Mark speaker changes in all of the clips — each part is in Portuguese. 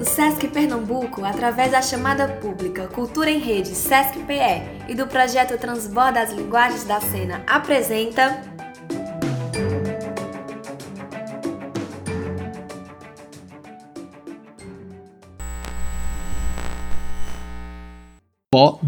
Speaker 1: O SESC Pernambuco, através da chamada pública Cultura em Rede SESC-PE e do projeto Transborda as Linguagens da Cena, apresenta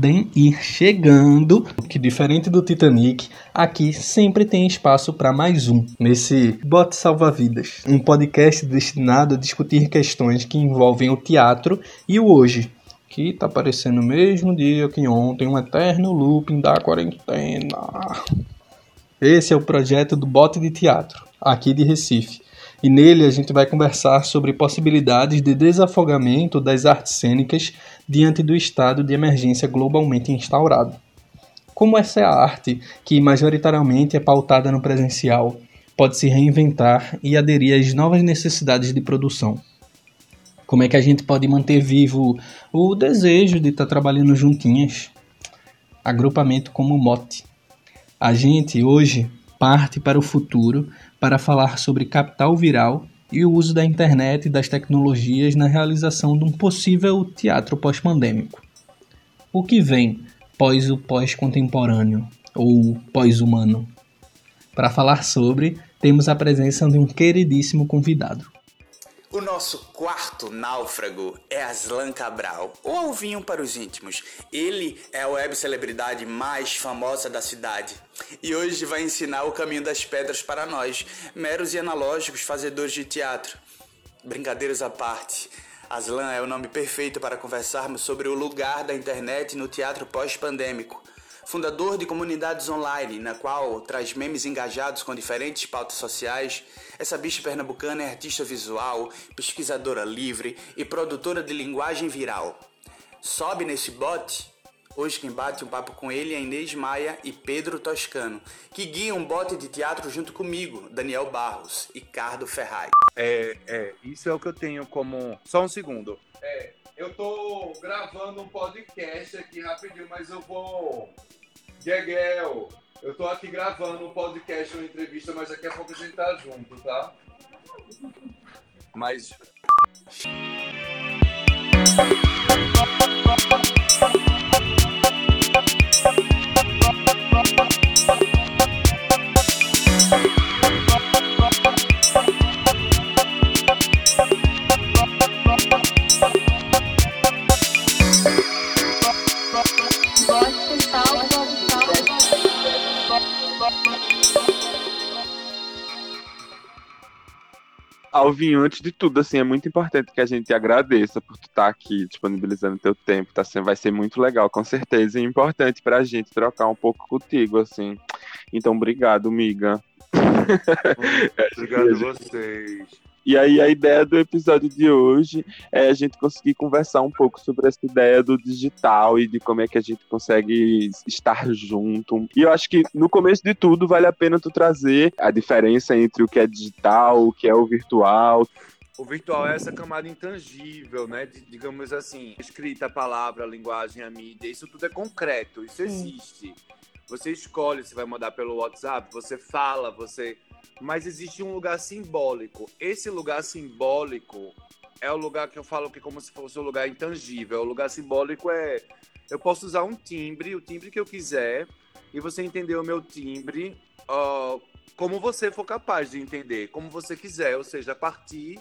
Speaker 2: podem ir chegando, que diferente do Titanic, aqui sempre tem espaço para mais um nesse Bote Salva-Vidas, um podcast destinado a discutir questões que envolvem o teatro e o hoje, que tá parecendo o mesmo dia que ontem, um eterno looping da quarentena. Esse é o projeto do Bote de Teatro, aqui de Recife. E nele a gente vai conversar sobre possibilidades de desafogamento das artes cênicas diante do estado de emergência globalmente instaurado. Como essa é a arte, que majoritariamente é pautada no presencial, pode se reinventar e aderir às novas necessidades de produção? Como é que a gente pode manter vivo o desejo de estar trabalhando juntinhas? Agrupamento como mote. A gente hoje parte para o futuro para falar sobre capital viral e o uso da internet e das tecnologias na realização de um possível teatro pós-pandêmico. O que vem pós o pós-contemporâneo ou pós-humano? Para falar sobre, temos a presença de um queridíssimo convidado.
Speaker 3: O nosso quarto náufrago é Aslan Cabral, ou Alvinho para os íntimos. Ele é a web celebridade mais famosa da cidade. E hoje vai ensinar o caminho das pedras para nós, meros e analógicos fazedores de teatro. Brincadeiras à parte, Aslan é o nome perfeito para conversarmos sobre o lugar da internet no teatro pós-pandêmico fundador de comunidades online, na qual traz memes engajados com diferentes pautas sociais. Essa bicha pernambucana é artista visual, pesquisadora livre e produtora de linguagem viral. Sobe nesse bote? Hoje quem bate um papo com ele é Inês Maia e Pedro Toscano, que guiam um bote de teatro junto comigo, Daniel Barros e Cardo Ferraz.
Speaker 4: É, é, isso é o que eu tenho como. Só um segundo. É, eu tô gravando um podcast aqui rapidinho, mas eu vou. Gegel, eu tô aqui gravando um podcast, uma entrevista, mas daqui a pouco a gente tá junto, tá? Mas. Bye. Alvinho, antes de tudo, assim, é muito importante que a gente agradeça por tu estar tá aqui disponibilizando teu tempo, tá? Assim, vai ser muito legal, com certeza, e importante pra gente trocar um pouco contigo, assim. Então, obrigado, miga.
Speaker 5: Obrigado a vocês.
Speaker 4: E aí a ideia do episódio de hoje é a gente conseguir conversar um pouco sobre essa ideia do digital e de como é que a gente consegue estar junto. E eu acho que no começo de tudo vale a pena tu trazer a diferença entre o que é digital, o que é o virtual.
Speaker 5: O virtual é essa camada intangível, né? De, digamos assim, escrita, a palavra, a linguagem, a mídia, isso tudo é concreto, isso existe. Você escolhe se vai mandar pelo WhatsApp, você fala, você mas existe um lugar simbólico. Esse lugar simbólico é o lugar que eu falo que é como se fosse um lugar intangível. O lugar simbólico é eu posso usar um timbre, o timbre que eu quiser, e você entender o meu timbre uh, como você for capaz de entender, como você quiser, ou seja, a partir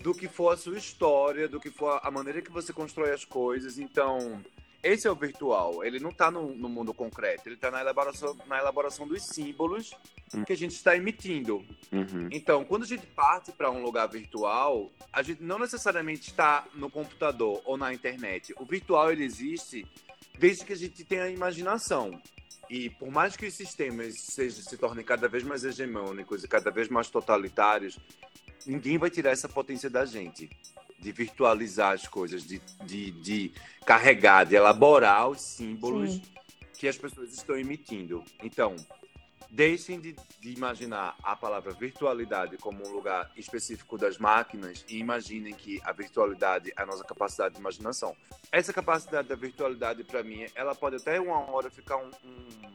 Speaker 5: do que for a sua história, do que for a maneira que você constrói as coisas. Então, esse é o virtual. Ele não está no, no, mundo concreto. Ele está na elaboração, na elaboração dos símbolos uhum. que a gente está emitindo. Uhum. Então, quando a gente parte para um lugar virtual, a gente não necessariamente está no computador ou na internet. O virtual ele existe desde que a gente tenha imaginação. E por mais que os sistemas sejam, se tornem cada vez mais hegemônicos e cada vez mais totalitários, ninguém vai tirar essa potência da gente de virtualizar as coisas, de, de, de carregar, de elaborar os símbolos Sim. que as pessoas estão emitindo. Então, deixem de, de, imaginar a palavra virtualidade como um lugar específico das máquinas e imaginem que a virtualidade é a nossa capacidade de imaginação. Essa capacidade da virtualidade, para mim, ela pode até uma hora ficar um, um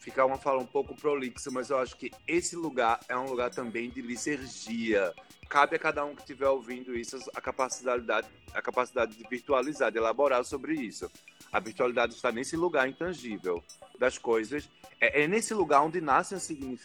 Speaker 5: ficar uma fala um pouco prolixa, mas eu acho que esse lugar é um lugar também de licergia. Cabe a cada um que estiver ouvindo isso a capacidade, a capacidade de virtualizar, de elaborar sobre isso. A virtualidade está nesse lugar intangível das coisas. É, é nesse lugar onde nascem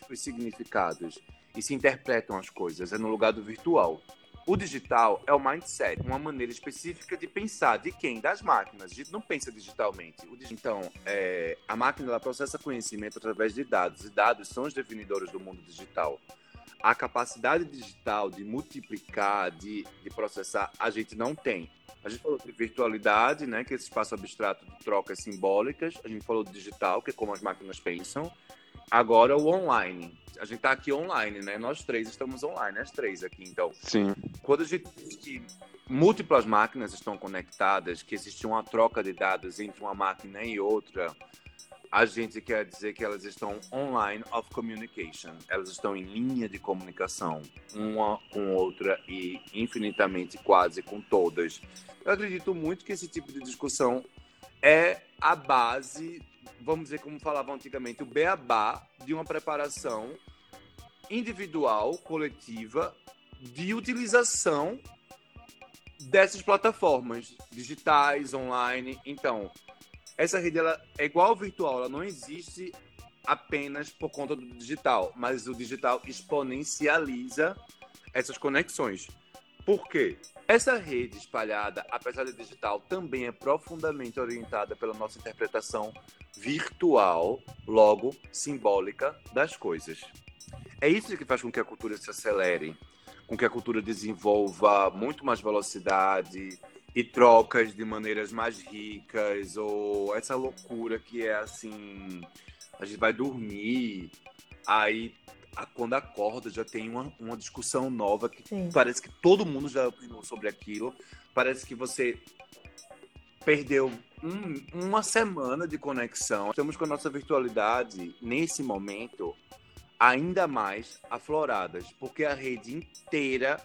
Speaker 5: os significados e se interpretam as coisas. É no lugar do virtual. O digital é o mindset, uma maneira específica de pensar. De quem? Das máquinas. A gente não pensa digitalmente. Então, é, a máquina ela processa conhecimento através de dados, e dados são os definidores do mundo digital. A capacidade digital de multiplicar, de, de processar, a gente não tem. A gente falou de virtualidade, né, que é esse espaço abstrato de trocas simbólicas. A gente falou de digital, que é como as máquinas pensam. Agora o online. A gente está aqui online, né? Nós três estamos online, as três aqui, então.
Speaker 4: Sim.
Speaker 5: Quando a gente diz que múltiplas máquinas estão conectadas, que existe uma troca de dados entre uma máquina e outra, a gente quer dizer que elas estão online of communication. Elas estão em linha de comunicação, uma com outra e infinitamente quase com todas. Eu acredito muito que esse tipo de discussão é a base vamos dizer como falavam antigamente, o beabá de uma preparação individual, coletiva, de utilização dessas plataformas digitais, online. Então, essa rede ela é igual ao virtual, ela não existe apenas por conta do digital, mas o digital exponencializa essas conexões. Por quê? Essa rede espalhada, apesar de digital, também é profundamente orientada pela nossa interpretação virtual, logo simbólica das coisas. É isso que faz com que a cultura se acelere, com que a cultura desenvolva muito mais velocidade e trocas de maneiras mais ricas, ou essa loucura que é assim, a gente vai dormir, aí quando acorda já tem uma, uma discussão nova que Sim. parece que todo mundo já opinou sobre aquilo. Parece que você perdeu um, uma semana de conexão. Estamos com a nossa virtualidade nesse momento ainda mais afloradas, porque a rede inteira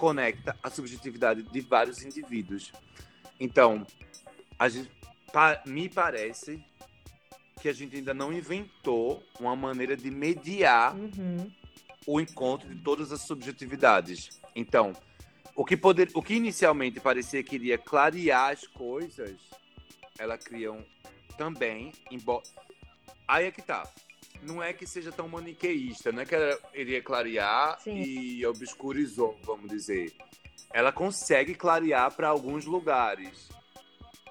Speaker 5: conecta a subjetividade de vários indivíduos. Então, a gente, pa, me parece que a gente ainda não inventou uma maneira de mediar uhum. o encontro de todas as subjetividades. Então, o que, poder, o que inicialmente parecia que iria clarear as coisas, ela criam também, embora. Aí é que tá. Não é que seja tão maniqueísta, não é que ela iria clarear Sim. e obscurizou, vamos dizer. Ela consegue clarear para alguns lugares,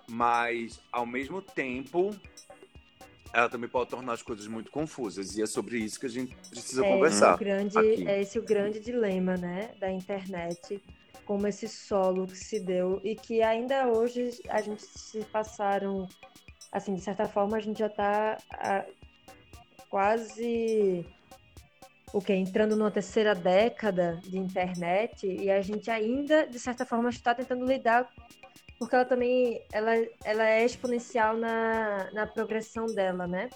Speaker 5: mas ao mesmo tempo ela também pode tornar as coisas muito confusas. E é sobre isso que a gente precisa é conversar.
Speaker 6: Esse grande, é esse o grande dilema né, da internet, como esse solo que se deu e que ainda hoje a gente se passaram, assim, de certa forma a gente já está quase o que entrando numa terceira década de internet e a gente ainda de certa forma está tentando lidar porque ela também ela, ela é exponencial na, na progressão dela, né?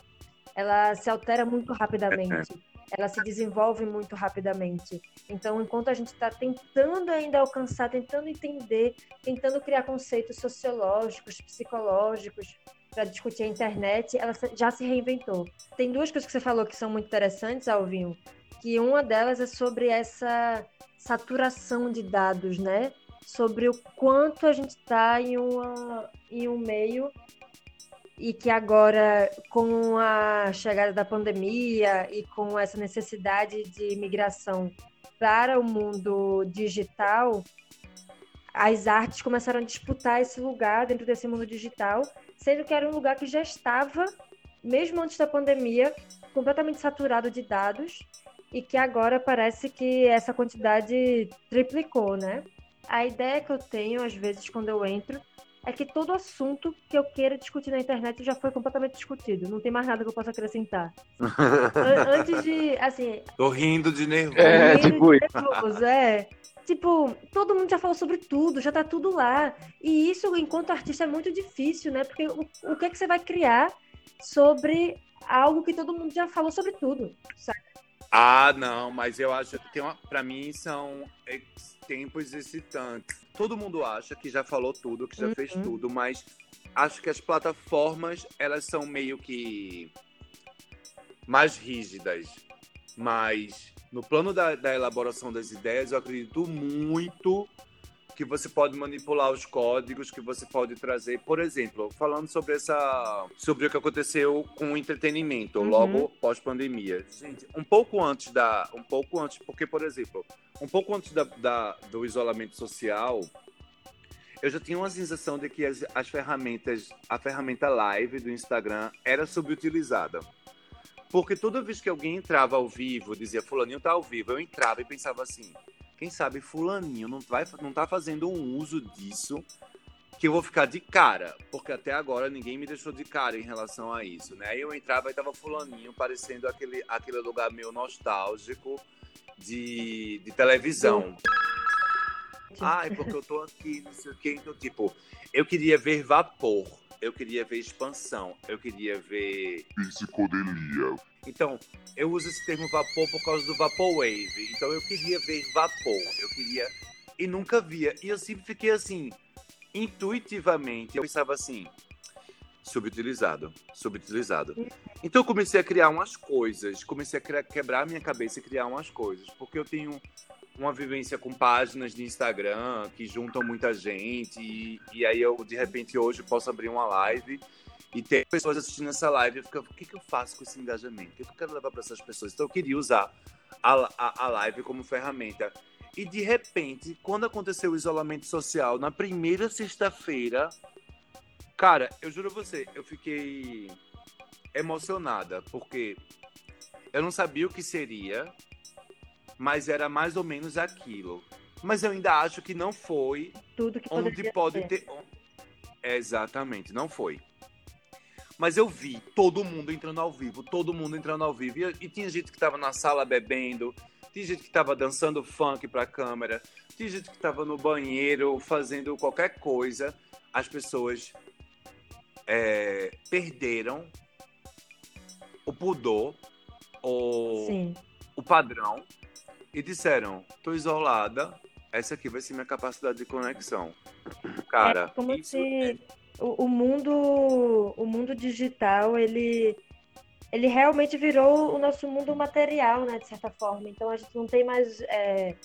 Speaker 6: Ela se altera muito rapidamente, ela se desenvolve muito rapidamente. Então, enquanto a gente está tentando ainda alcançar, tentando entender, tentando criar conceitos sociológicos, psicológicos para discutir a internet, ela já se reinventou. Tem duas coisas que você falou que são muito interessantes, Alvinho, que uma delas é sobre essa saturação de dados, né? sobre o quanto a gente está em, em um meio e que agora, com a chegada da pandemia e com essa necessidade de migração para o mundo digital, as artes começaram a disputar esse lugar dentro desse mundo digital, sendo que era um lugar que já estava, mesmo antes da pandemia, completamente saturado de dados e que agora parece que essa quantidade triplicou, né? A ideia que eu tenho, às vezes, quando eu entro, é que todo assunto que eu queira discutir na internet já foi completamente discutido. Não tem mais nada que eu possa acrescentar. Antes de, assim...
Speaker 5: Tô rindo de nervoso.
Speaker 6: É, tipo nervoso, é. Tipo, todo mundo já falou sobre tudo, já tá tudo lá. E isso, enquanto artista, é muito difícil, né? Porque o, o que é que você vai criar sobre algo que todo mundo já falou sobre tudo, sabe?
Speaker 5: Ah, não, mas eu acho que tem uma, para mim são tempos excitantes. Todo mundo acha que já falou tudo, que já uhum. fez tudo, mas acho que as plataformas, elas são meio que mais rígidas. Mas no plano da, da elaboração das ideias, eu acredito muito que você pode manipular os códigos, que você pode trazer, por exemplo, falando sobre essa, sobre o que aconteceu com o entretenimento
Speaker 6: Uhum.
Speaker 5: logo pós-pandemia. Gente, um pouco antes da, um pouco antes, porque por exemplo, um pouco antes da, da- do isolamento social, eu já tinha uma sensação de que as, as ferramentas, a ferramenta live do Instagram era subutilizada. Porque toda vez que alguém entrava ao vivo, dizia fulaninho tá ao vivo, eu entrava e pensava assim, quem sabe fulaninho não, vai, não tá fazendo um uso disso que eu vou ficar de cara, porque até agora ninguém me deixou de cara em relação a isso, né? Aí eu entrava e tava fulaninho parecendo aquele, aquele lugar meio nostálgico de, de televisão. Ai, porque eu tô aqui, não sei o quê. Então, tipo, eu queria ver vapor, eu queria ver expansão, eu queria ver
Speaker 7: psicodelia.
Speaker 5: então, eu uso esse termo vapor por causa do Vaporwave. Então, eu queria ver vapor, eu queria. E nunca via. E eu sempre fiquei assim, intuitivamente, eu pensava assim, subutilizado, subutilizado. Então, eu comecei a criar umas coisas, comecei a criar- quebrar a minha cabeça e criar umas coisas, porque eu tenho uma vivência com páginas de Instagram que juntam muita gente, e, e aí eu, de repente, hoje posso abrir uma live e ter pessoas assistindo essa live, eu fico, o que, que eu faço com esse engajamento? O que, eu quero levar para essas pessoas? Então eu queria usar a, a, a live como ferramenta. E de repente, quando aconteceu o isolamento social, na primeira sexta-feira, cara, eu juro a você, eu fiquei emocionada, porque eu não sabia o que seria, mas era mais ou menos aquilo. Mas eu ainda acho que não foi
Speaker 6: Tudo que
Speaker 5: onde pode
Speaker 6: ser.
Speaker 5: ter. Exatamente, não foi. Mas eu vi todo mundo entrando ao vivo, todo mundo entrando ao vivo. E, e tinha gente que tava na sala bebendo, tinha gente que tava dançando funk pra câmera, tinha gente que tava no banheiro fazendo qualquer coisa. As pessoas é, perderam o pudor, o,
Speaker 6: Sim.
Speaker 5: o padrão e disseram: tô isolada, essa aqui vai ser minha capacidade de conexão. Cara,
Speaker 6: é como
Speaker 5: isso
Speaker 6: se
Speaker 5: é-
Speaker 6: o, o mundo o mundo digital ele ele realmente virou o nosso mundo material, né, de certa forma. Então a gente não tem mais é,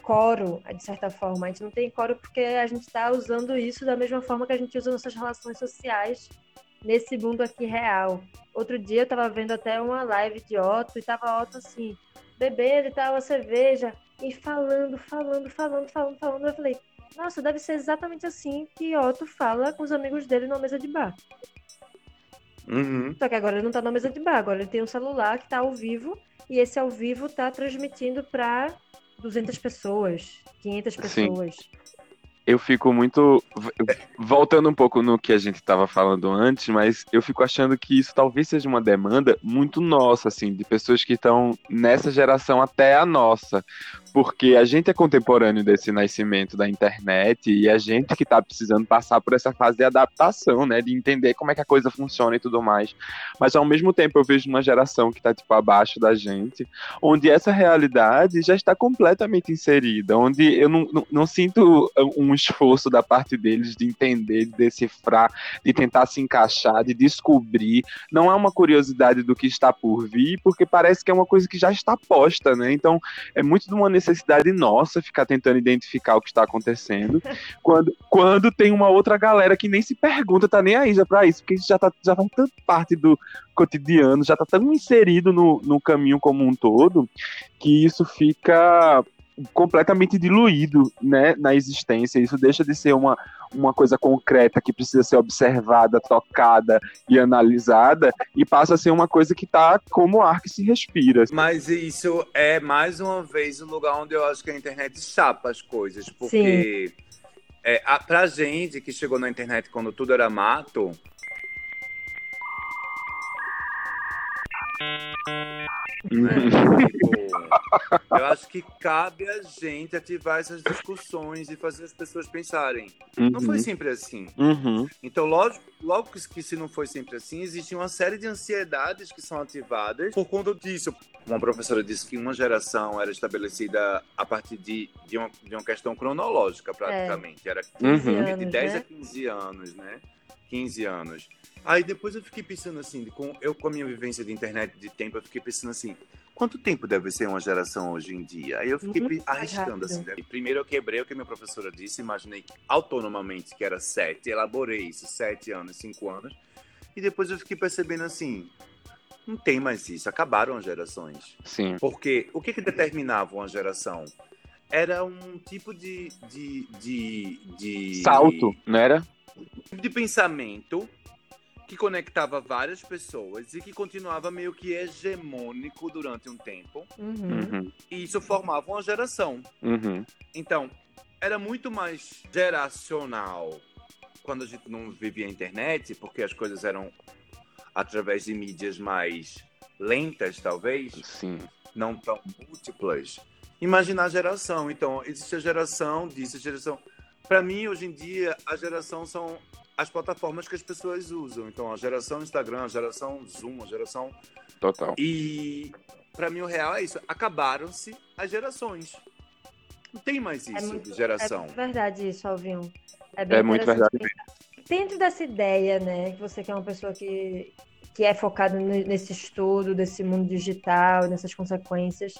Speaker 6: coro, de certa forma. A gente não tem coro porque a gente está usando isso da mesma forma que a gente usa nossas relações sociais nesse mundo aqui real. Outro dia eu estava vendo até uma live de Otto e tava Otto assim, bebendo e tal, a cerveja, e falando, falando, falando, falando, falando. Eu falei, nossa, deve ser exatamente assim que Otto fala com os amigos dele numa mesa de bar.
Speaker 5: Uhum.
Speaker 6: Só que agora ele não tá na mesa de bar, agora ele tem um celular que tá ao vivo e esse ao vivo tá transmitindo para 200 pessoas, 500
Speaker 4: Sim. Eu fico muito. Voltando um pouco no que a gente estava falando antes, mas eu fico achando que isso talvez seja uma demanda muito nossa, assim, de pessoas que estão nessa geração até a nossa. Porque a gente é contemporâneo desse nascimento da internet e a gente que está precisando passar por essa fase de adaptação, né? De entender como é que a coisa funciona e tudo mais. Mas ao mesmo tempo eu vejo uma geração que está, tipo, abaixo da gente, onde essa realidade já está completamente inserida, onde eu não, não, não sinto um esforço da parte deles de entender, de decifrar, de tentar se encaixar, de descobrir. Não é uma curiosidade do que está por vir, porque parece que é uma coisa que já está posta, né? Então é muito de uma necessidade nossa ficar tentando identificar o que está acontecendo, quando, quando tem uma outra galera que nem se pergunta, tá nem aí já para isso, porque isso já, tá, já faz tanto parte do cotidiano, já tá tão inserido no, no caminho como um todo, que isso fica completamente diluído né, na existência. Isso deixa de ser uma, uma coisa concreta que precisa ser observada, tocada e analisada, e passa a ser uma coisa que tá como ar que se respira.
Speaker 5: Mas isso é mais uma vez o lugar onde eu acho que a internet chapa as coisas. Porque é, a, pra gente que chegou na internet quando tudo era mato. Né, tipo, eu acho que cabe a gente ativar essas discussões e fazer as pessoas pensarem. Não foi sempre assim.
Speaker 4: Uhum.
Speaker 5: Então, lógico, logo que, que se não foi sempre assim, existe uma série de ansiedades que são ativadas por conta disso. Uma professora disse que uma geração era estabelecida a partir de, de, uma, de uma questão cronológica, praticamente. Era 15
Speaker 4: Uhum.
Speaker 5: de
Speaker 6: Anos,
Speaker 5: 10
Speaker 6: né?
Speaker 5: a 15 anos, né? 15 anos. Aí depois eu fiquei pensando assim, com, eu com a minha vivência de internet de tempo, eu fiquei pensando assim, quanto tempo deve ser uma geração hoje em dia? Aí eu fiquei
Speaker 6: Muito
Speaker 5: arriscando assim. né? Primeiro eu quebrei o que minha professora disse, imaginei autonomamente que era sete, elaborei isso, sete anos, cinco anos. E depois eu fiquei percebendo assim, não tem mais isso, acabaram as gerações.
Speaker 4: Sim.
Speaker 5: Porque o que, que determinava uma geração? Era um tipo de, de, de, de
Speaker 4: Salto, não era?
Speaker 5: De pensamento que conectava várias pessoas e que continuava meio que hegemônico durante um tempo.
Speaker 6: Uhum.
Speaker 4: Uhum.
Speaker 5: E isso formava uma geração.
Speaker 4: Uhum.
Speaker 5: Então, era muito mais geracional quando a gente não vivia a internet, porque as coisas eram através de mídias mais lentas, talvez,
Speaker 4: Sim.
Speaker 5: não tão múltiplas. Imaginar a geração. Então, existe a geração disso, a geração. Para mim, hoje em dia, a geração são as plataformas que as pessoas usam. Então, a geração Instagram, a geração Zoom, a geração.
Speaker 4: Total.
Speaker 5: E para mim, o real é isso. Acabaram-se as gerações. Não tem mais isso
Speaker 6: muito-
Speaker 5: de geração.
Speaker 6: É verdade isso, Alvinho. É, bem
Speaker 4: É muito verdade.
Speaker 6: Dentro dessa ideia, né, que você que é uma pessoa que, que é focada ne- nesse estudo desse mundo digital, nessas consequências,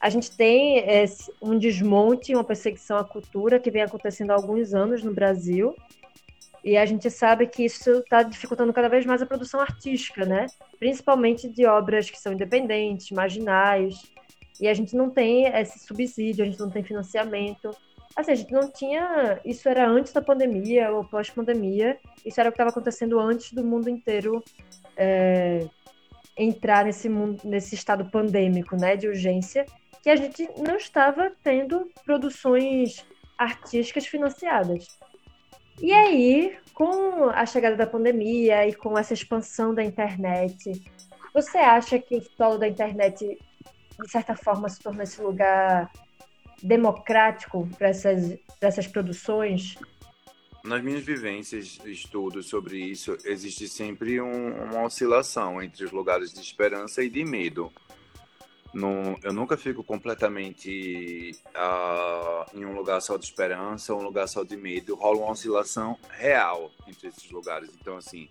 Speaker 6: a gente tem esse- um desmonte, uma perseguição à cultura que vem acontecendo há alguns anos no Brasil. E a gente sabe que isso está dificultando cada vez mais a produção artística, né? Principalmente de obras que são independentes, marginais. E a gente não tem esse subsídio, a gente não tem financiamento. Assim, a gente não tinha. Isso era antes da pandemia ou pós-pandemia. Isso era o que estava acontecendo antes do mundo inteiro é, entrar nesse, mundo, nesse estado pandêmico, né, de urgência, que a gente não estava tendo produções artísticas financiadas. E aí, com a chegada da pandemia e com essa expansão da internet, você acha que o solo da internet, de certa forma, se tornou esse lugar democrático para essas, essas produções?
Speaker 5: Nas minhas vivências, estudos sobre isso, existe sempre um- uma oscilação entre os lugares de esperança e de medo. Não, eu nunca fico completamente ah, em um lugar só de esperança um lugar só de medo. Rola uma oscilação real entre esses lugares. Então, assim,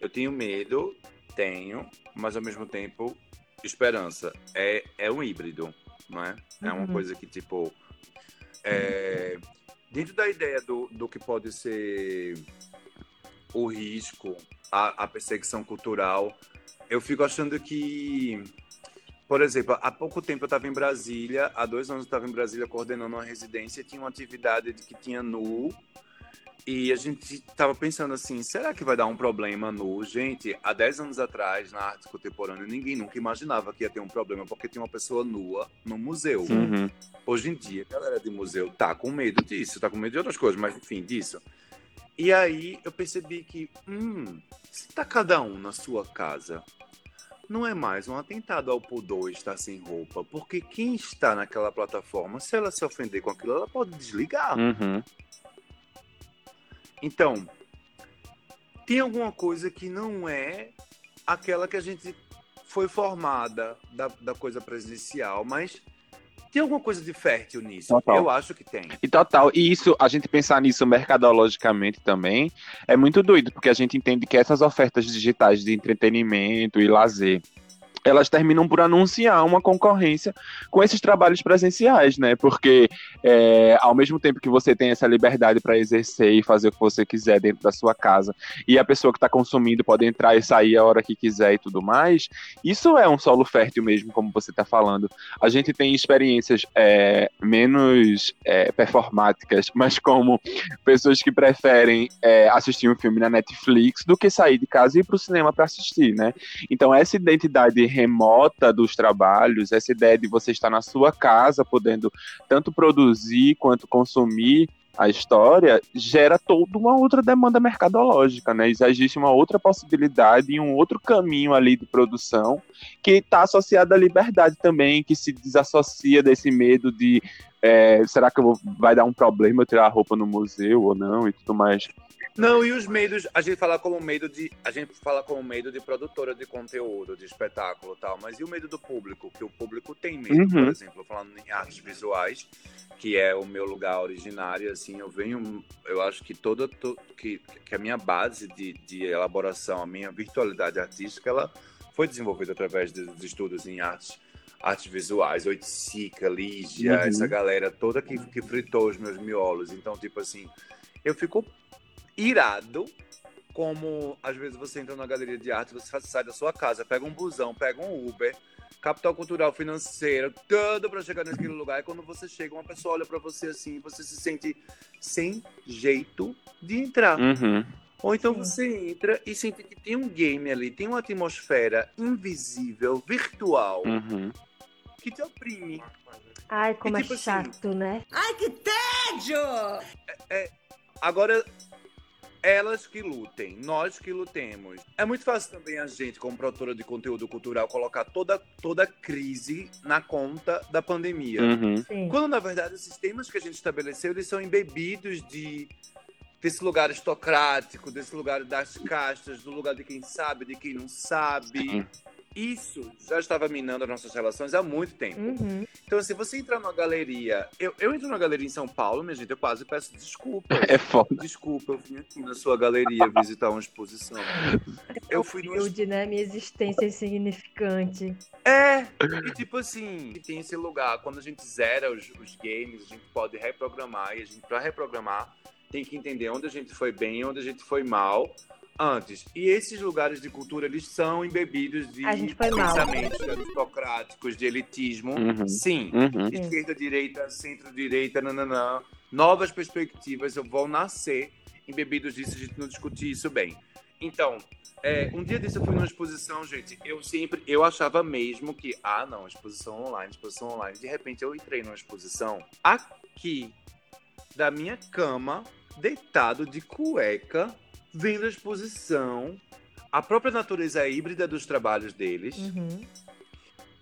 Speaker 5: eu tenho medo, tenho, mas ao mesmo tempo, esperança. É, é um híbrido, não é? É uma
Speaker 6: Uhum.
Speaker 5: coisa que, tipo, é, dentro da ideia do, do que pode ser o risco, a, a perseguição cultural, eu fico achando que, por exemplo, há pouco tempo eu estava em Brasília, há dois anos eu estava em Brasília coordenando uma residência e tinha uma atividade de que tinha nu. E a gente estava pensando assim, será que vai dar um problema nu? Gente, há 10 anos atrás, na arte contemporânea, ninguém nunca imaginava que ia ter um problema, porque tinha uma pessoa nua no museu.
Speaker 4: Uhum.
Speaker 5: Hoje em dia, a galera de museu tá com medo disso, tá com medo de outras coisas, mas enfim, disso. E aí eu percebi que, hum, se tá cada um na sua casa, não é mais um atentado ao pudor estar sem roupa, porque quem está naquela plataforma, se ela se ofender com aquilo, ela pode desligar.
Speaker 4: Uhum.
Speaker 5: Então, tem alguma coisa que não é aquela que a gente foi formada da, da coisa presencial, mas tem alguma coisa de fértil nisso.
Speaker 4: Total.
Speaker 5: Eu acho que tem.
Speaker 4: E total, e isso, a gente pensar nisso mercadologicamente também, é muito doido, porque a gente entende que essas ofertas digitais de entretenimento e lazer, elas terminam por anunciar uma concorrência com esses trabalhos presenciais, né? Porque é, ao mesmo tempo que você tem essa liberdade para exercer e fazer o que você quiser dentro da sua casa, e a pessoa que está consumindo pode entrar e sair a hora que quiser e tudo mais, isso é um solo fértil mesmo, como você está falando. A gente tem experiências é, menos é, performáticas, mas como pessoas que preferem é, assistir um filme na Netflix do que sair de casa e ir para o cinema para assistir, né? Então, essa identidade remota dos trabalhos, essa ideia de você estar na sua casa, podendo tanto produzir quanto consumir a história, gera toda uma outra demanda mercadológica, né? Existe uma outra possibilidade e um outro caminho ali de produção que está associado à liberdade também, que se desassocia desse medo de é, será que vou, vai dar um problema eu tirar a roupa no museu ou não e tudo mais.
Speaker 5: Não, e os medos, a gente fala como medo de, a gente fala como medo de produtora de conteúdo, de espetáculo, e tal, mas e o medo do público, que o público tem medo,
Speaker 4: Uhum.
Speaker 5: por exemplo, falando em artes visuais, que é o meu lugar originário, assim, eu venho, eu acho que toda, to, que, que a minha base de, de elaboração, a minha virtualidade artística, ela foi desenvolvida através dos estudos em artes, artes visuais, Oiticica, Lígia,
Speaker 4: Uhum.
Speaker 5: essa galera toda que, que fritou os meus miolos. Então, tipo assim, eu fico irado como às vezes você entra numa galeria de arte, você sai da sua casa, pega um busão, pega um Uber, capital cultural, financeiro, tudo para chegar naquele lugar. E quando você chega, uma pessoa olha para você assim, você se sente sem jeito de entrar.
Speaker 4: Uhum.
Speaker 5: Ou então você entra e sente que tem um game ali, tem uma atmosfera invisível, virtual,
Speaker 4: Uhum.
Speaker 5: Que te oprime.
Speaker 6: Ai, como
Speaker 5: tipo
Speaker 6: é
Speaker 5: assim,
Speaker 6: chato, né?
Speaker 5: Agora, elas que lutem, nós que lutemos. É muito fácil também a gente, como produtora de conteúdo cultural, colocar toda, toda a crise na conta da pandemia.
Speaker 4: Uhum.
Speaker 5: Quando, na verdade, os sistemas que a gente estabeleceu, eles são embebidos de desse lugar aristocrático, desse lugar das castas, do lugar de quem sabe, de quem não sabe.
Speaker 4: Sim.
Speaker 5: Isso já estava minando as nossas relações há muito tempo.
Speaker 6: Uhum.
Speaker 5: Então, se você entrar numa galeria... Eu, eu entro numa galeria em São Paulo, minha gente, eu quase peço desculpas.
Speaker 4: É foda.
Speaker 5: Desculpa, eu vim aqui na sua galeria visitar uma exposição. Eu fui numa
Speaker 6: Humilde, né? Minha existência é insignificante.
Speaker 5: É, e tipo assim, tem esse lugar, quando a gente zera os, os games, a gente pode reprogramar, e a gente, pra reprogramar, tem que entender onde a gente foi bem e onde a gente foi mal antes. E esses lugares de cultura, eles são embebidos de pensamentos aristocráticos, de elitismo.
Speaker 4: Uhum.
Speaker 5: Sim.
Speaker 4: Uhum.
Speaker 5: Esquerda, direita, centro-direita, nananã. Novas perspectivas vão nascer embebidos disso, a gente não discutir isso bem. Então, é, um dia desse eu fui numa exposição, gente. Eu sempre, eu achava mesmo que, ah, não, exposição online, exposição online. De repente eu entrei numa exposição aqui da minha cama, deitado de cueca, vendo a exposição, a própria natureza híbrida dos trabalhos deles,
Speaker 6: Uhum.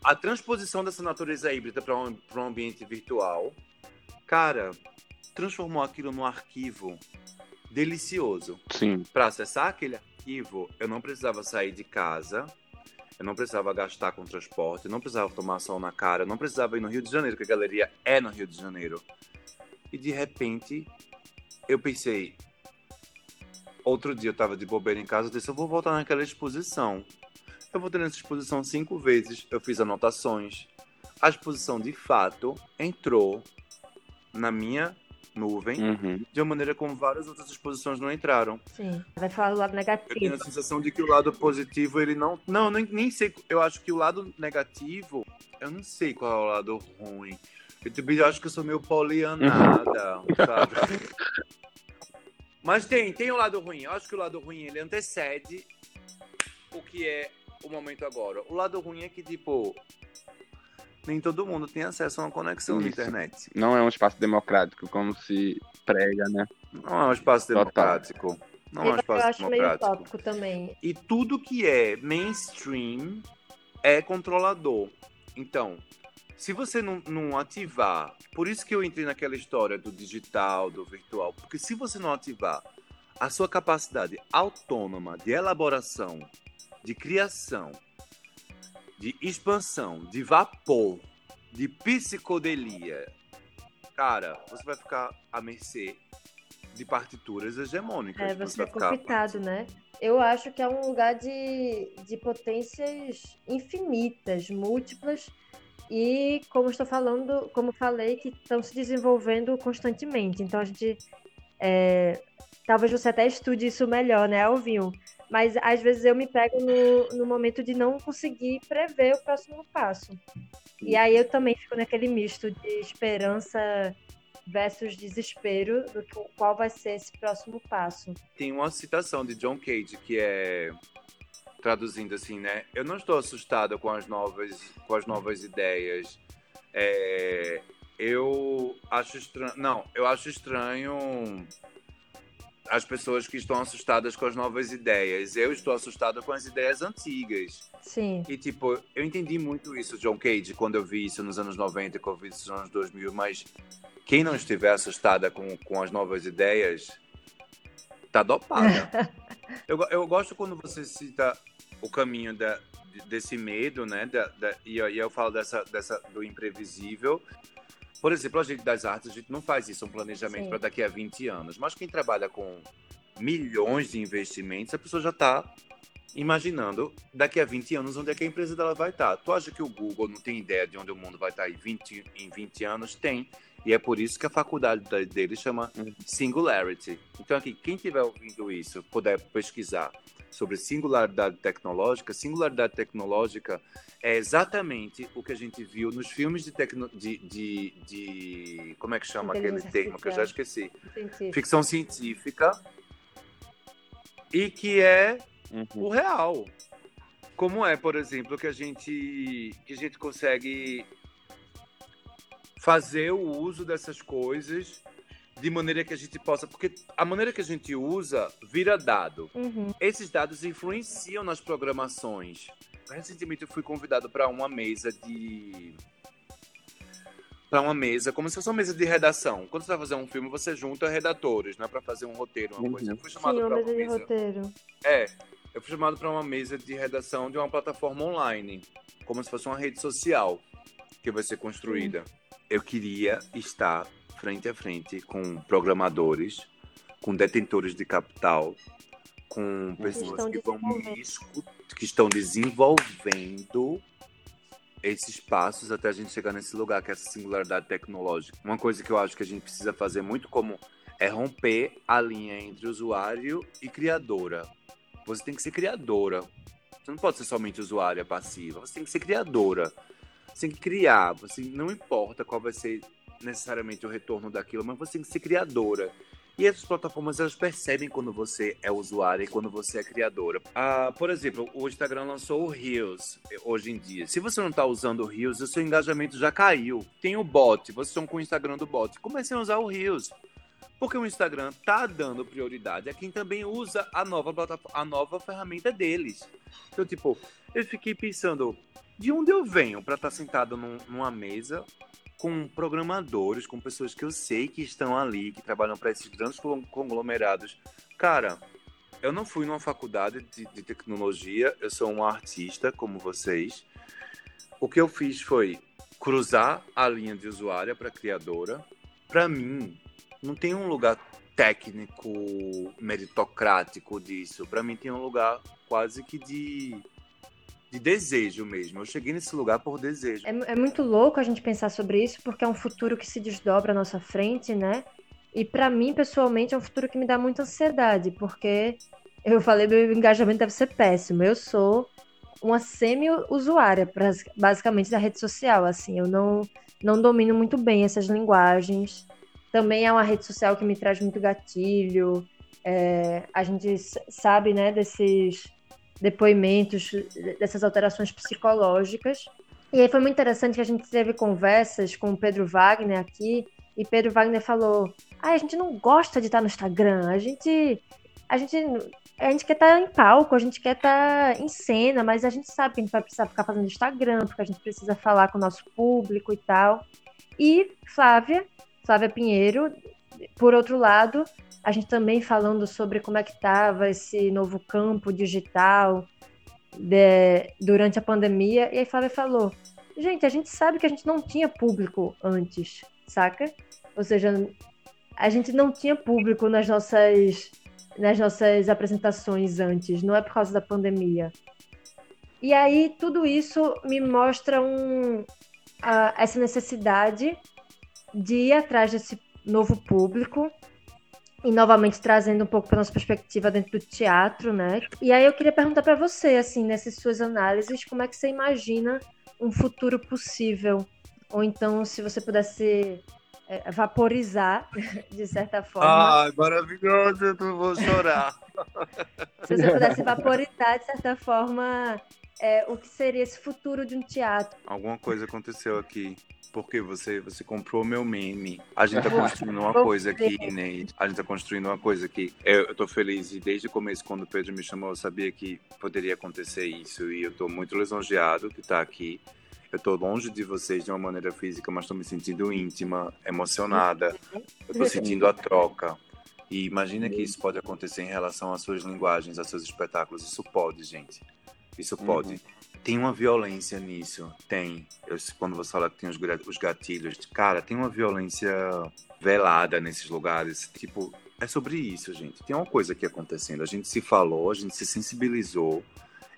Speaker 5: a transposição dessa natureza híbrida para um, pra um ambiente virtual. Cara, transformou aquilo num arquivo delicioso.
Speaker 4: Sim.
Speaker 5: Para acessar aquele arquivo, eu não precisava sair de casa, eu não precisava gastar com transporte, eu não precisava tomar sol na cara, eu não precisava ir no Rio de Janeiro, que a galeria é no Rio de Janeiro. E de repente, eu pensei. Outro dia eu tava de bobeira em casa, eu disse: eu vou voltar naquela exposição. Eu voltei nessa exposição cinco vezes, eu fiz anotações. A exposição, de fato, entrou na minha nuvem
Speaker 4: Uhum.
Speaker 5: de uma maneira como várias outras exposições não entraram.
Speaker 6: Sim. Vai falar do lado
Speaker 5: Eu tenho
Speaker 6: negativo.
Speaker 5: a sensação de que o lado positivo, ele não. Não, nem, nem sei. Eu acho que o lado negativo, eu não sei qual é o lado ruim. Eu também acho que eu sou meio polianada, sabe? Mas tem, tem o lado ruim. Eu acho que o lado ruim ele antecede o que é o momento agora. O lado ruim é que, tipo, nem todo mundo tem acesso a uma conexão na
Speaker 4: Isso.
Speaker 5: internet.
Speaker 4: Não é um espaço democrático, como se prega, né?
Speaker 5: Não é um espaço
Speaker 4: Total.
Speaker 5: democrático. Não é um
Speaker 6: Eu
Speaker 5: espaço
Speaker 6: acho meio
Speaker 5: democrático.
Speaker 6: utópico também.
Speaker 5: E tudo que é mainstream é controlador. Então, se você não, não ativar, por isso que eu entrei naquela história do digital, do virtual, porque se você não ativar a sua capacidade autônoma de elaboração, de criação, de expansão, de vapor, de psicodelia, cara, você vai ficar à mercê de partituras hegemônicas.
Speaker 6: É, você é
Speaker 5: vai ficar-
Speaker 6: complicado, né? Eu acho que é um lugar de, de potências infinitas, múltiplas, e como estou falando, como falei, que estão se desenvolvendo constantemente. Então a gente. é, talvez você até estude isso melhor, né, Alvinho? Mas às vezes eu me pego no, no momento de não conseguir prever o próximo passo. E aí eu também fico naquele misto de esperança versus desespero do que, qual vai ser esse próximo passo.
Speaker 5: tem uma citação de John Cage que é traduzindo assim, né? Eu não estou assustado com as novas, com as novas ideias. É, eu acho estranho. Não, eu acho estranho as pessoas que estão assustadas com as novas ideias. Eu estou assustado com as ideias antigas.
Speaker 6: Sim,
Speaker 5: E, tipo, eu entendi muito isso, John Cage, quando eu vi isso nos anos 90, quando eu vi isso nos anos 2000, mas quem não estiver assustada com, com as novas ideias, tá dopada. eu, eu gosto quando você cita o caminho da, de- desse medo, né, da, da- e, eu- e eu falo dessa, dessa, do imprevisível, Por exemplo, a gente das artes, a gente não faz isso, um planejamento para daqui a 20 anos. Mas quem trabalha com milhões de investimentos, a pessoa já está imaginando daqui a 20 anos onde é que a empresa dela vai estar. Tu acha que o Google não tem ideia de onde o mundo vai estar em 20, em 20 anos? Tem. E é por isso que a faculdade da- dele chama Singularity. Então, aqui, quem estiver ouvindo isso, puder pesquisar sobre singularidade tecnológica, singularidade tecnológica é exatamente o que a gente viu nos filmes de, tecno, de, de, de- Como é que chama aquele termo que eu já esqueci?
Speaker 6: Científico.
Speaker 5: Ficção científica. E que é
Speaker 4: Uhum.
Speaker 5: o real. Como é, por exemplo, que a gente que a gente consegue fazer o uso dessas coisas de maneira que a gente possa, porque a maneira que a gente usa vira dado.
Speaker 6: Uhum.
Speaker 5: Esses dados influenciam nas programações. Recentemente eu fui convidado para uma mesa de para uma mesa, como se fosse uma mesa de redação. Quando você vai fazer um filme, você junta redatores, não é para fazer um roteiro, uma
Speaker 4: Uhum.
Speaker 5: coisa. Eu fui
Speaker 6: Sim,
Speaker 5: chamado
Speaker 6: uma
Speaker 5: para
Speaker 6: mesa
Speaker 5: uma
Speaker 6: de
Speaker 5: mesa
Speaker 6: roteiro.
Speaker 5: é, eu fui chamado para uma mesa de redação de uma plataforma online, como se fosse uma rede social que vai ser construída. Eu queria estar frente a frente com programadores, com detentores de capital, com pessoas
Speaker 6: estão
Speaker 5: que vão que estão desenvolvendo esses passos até a gente chegar nesse lugar, que é essa singularidade tecnológica. Uma coisa que eu acho que a gente precisa fazer muito como é romper a linha entre usuário e criadora. Você tem que ser criadora. Você não pode ser somente usuária passiva. Você tem que ser criadora. Você tem que criar. Você não importa qual vai ser necessariamente o retorno daquilo, mas você tem que ser criadora. E essas plataformas elas percebem quando você é usuária e quando você é criadora. Ah, por exemplo, o Instagram lançou o Reels eh, hoje em dia. Se você não está usando o Reels, o seu engajamento já caiu. Tem o bot, vocês estão com o Instagram do bot. Comecem a usar o Reels. Porque o Instagram tá dando prioridade a quem também usa a nova, plataforma, a nova ferramenta deles. Então, tipo, eu fiquei pensando, de onde eu venho para estar sentado num- numa mesa com programadores, com pessoas que eu sei que estão ali, que trabalham para esses grandes con- conglomerados. Cara, eu não fui numa faculdade de, de tecnologia, eu sou um artista como vocês. O que eu fiz foi cruzar a linha de usuária para criadora. Para mim, não tem um lugar técnico, meritocrático disso. Para mim tem um lugar quase que de de desejo mesmo. Eu cheguei nesse lugar por desejo.
Speaker 6: É, é muito louco a gente pensar sobre isso, porque é um futuro que se desdobra à nossa frente, né? E pra mim, pessoalmente, é um futuro que me dá muita ansiedade, porque eu falei, meu engajamento deve ser péssimo. Eu sou uma semi-usuária, basicamente, da rede social, assim. Eu não, não domino muito bem essas linguagens. Também é uma rede social que me traz muito gatilho. É, a gente sabe, né, desses depoimentos, dessas alterações psicológicas. E aí foi muito interessante que a gente teve conversas com o Pedro Wagner aqui, e Pedro Wagner falou: ah, a gente não gosta de estar no Instagram, a gente. A gente, a gente quer estar em palco, a gente quer estar em cena, mas a gente sabe que a gente vai precisar ficar fazendo Instagram, porque a gente precisa falar com o nosso público e tal. E Flávia, Flávia Pinheiro, por outro lado, a gente também falando sobre como é que estava esse novo campo digital de- durante a pandemia. E aí Flávia falou: gente, a gente sabe que a gente não tinha público antes, saca? Ou seja, a gente não tinha público nas nossas, nas nossas apresentações antes, não é por causa da pandemia. E aí tudo isso me mostra um, a- essa necessidade de ir atrás desse novo público e novamente trazendo um pouco para nossa perspectiva dentro do teatro, né? E aí eu queria perguntar para você, assim, nessas suas análises, como é que você imagina um futuro possível? Ou então, se você pudesse é, vaporizar, de certa forma,
Speaker 5: Ai, maravilhoso, eu não vou chorar.
Speaker 6: se você pudesse vaporizar, de certa forma, é, o que seria esse futuro de um teatro?
Speaker 5: Alguma coisa aconteceu aqui. Porque você, você comprou meu meme. A gente tá construindo uma coisa aqui,
Speaker 6: ver.
Speaker 5: Inês. A gente tá construindo uma coisa aqui. Eu, eu tô feliz e desde o começo, quando o Pedro me chamou, eu sabia que poderia acontecer isso. E eu tô muito lisonjeado que tá aqui. Eu tô longe de vocês de uma maneira física, mas tô me sentindo íntima, emocionada. Eu tô sentindo a troca. E imagina que isso pode acontecer em relação às suas linguagens, aos seus espetáculos. Isso pode, gente. Isso pode.
Speaker 4: Uhum.
Speaker 5: Tem uma violência nisso. Tem. Eu, quando você fala que tem os, gatilhos, cara, tem uma violência velada nesses lugares. Tipo, é sobre isso, gente. Tem uma coisa aqui acontecendo. A gente se falou, a gente se sensibilizou.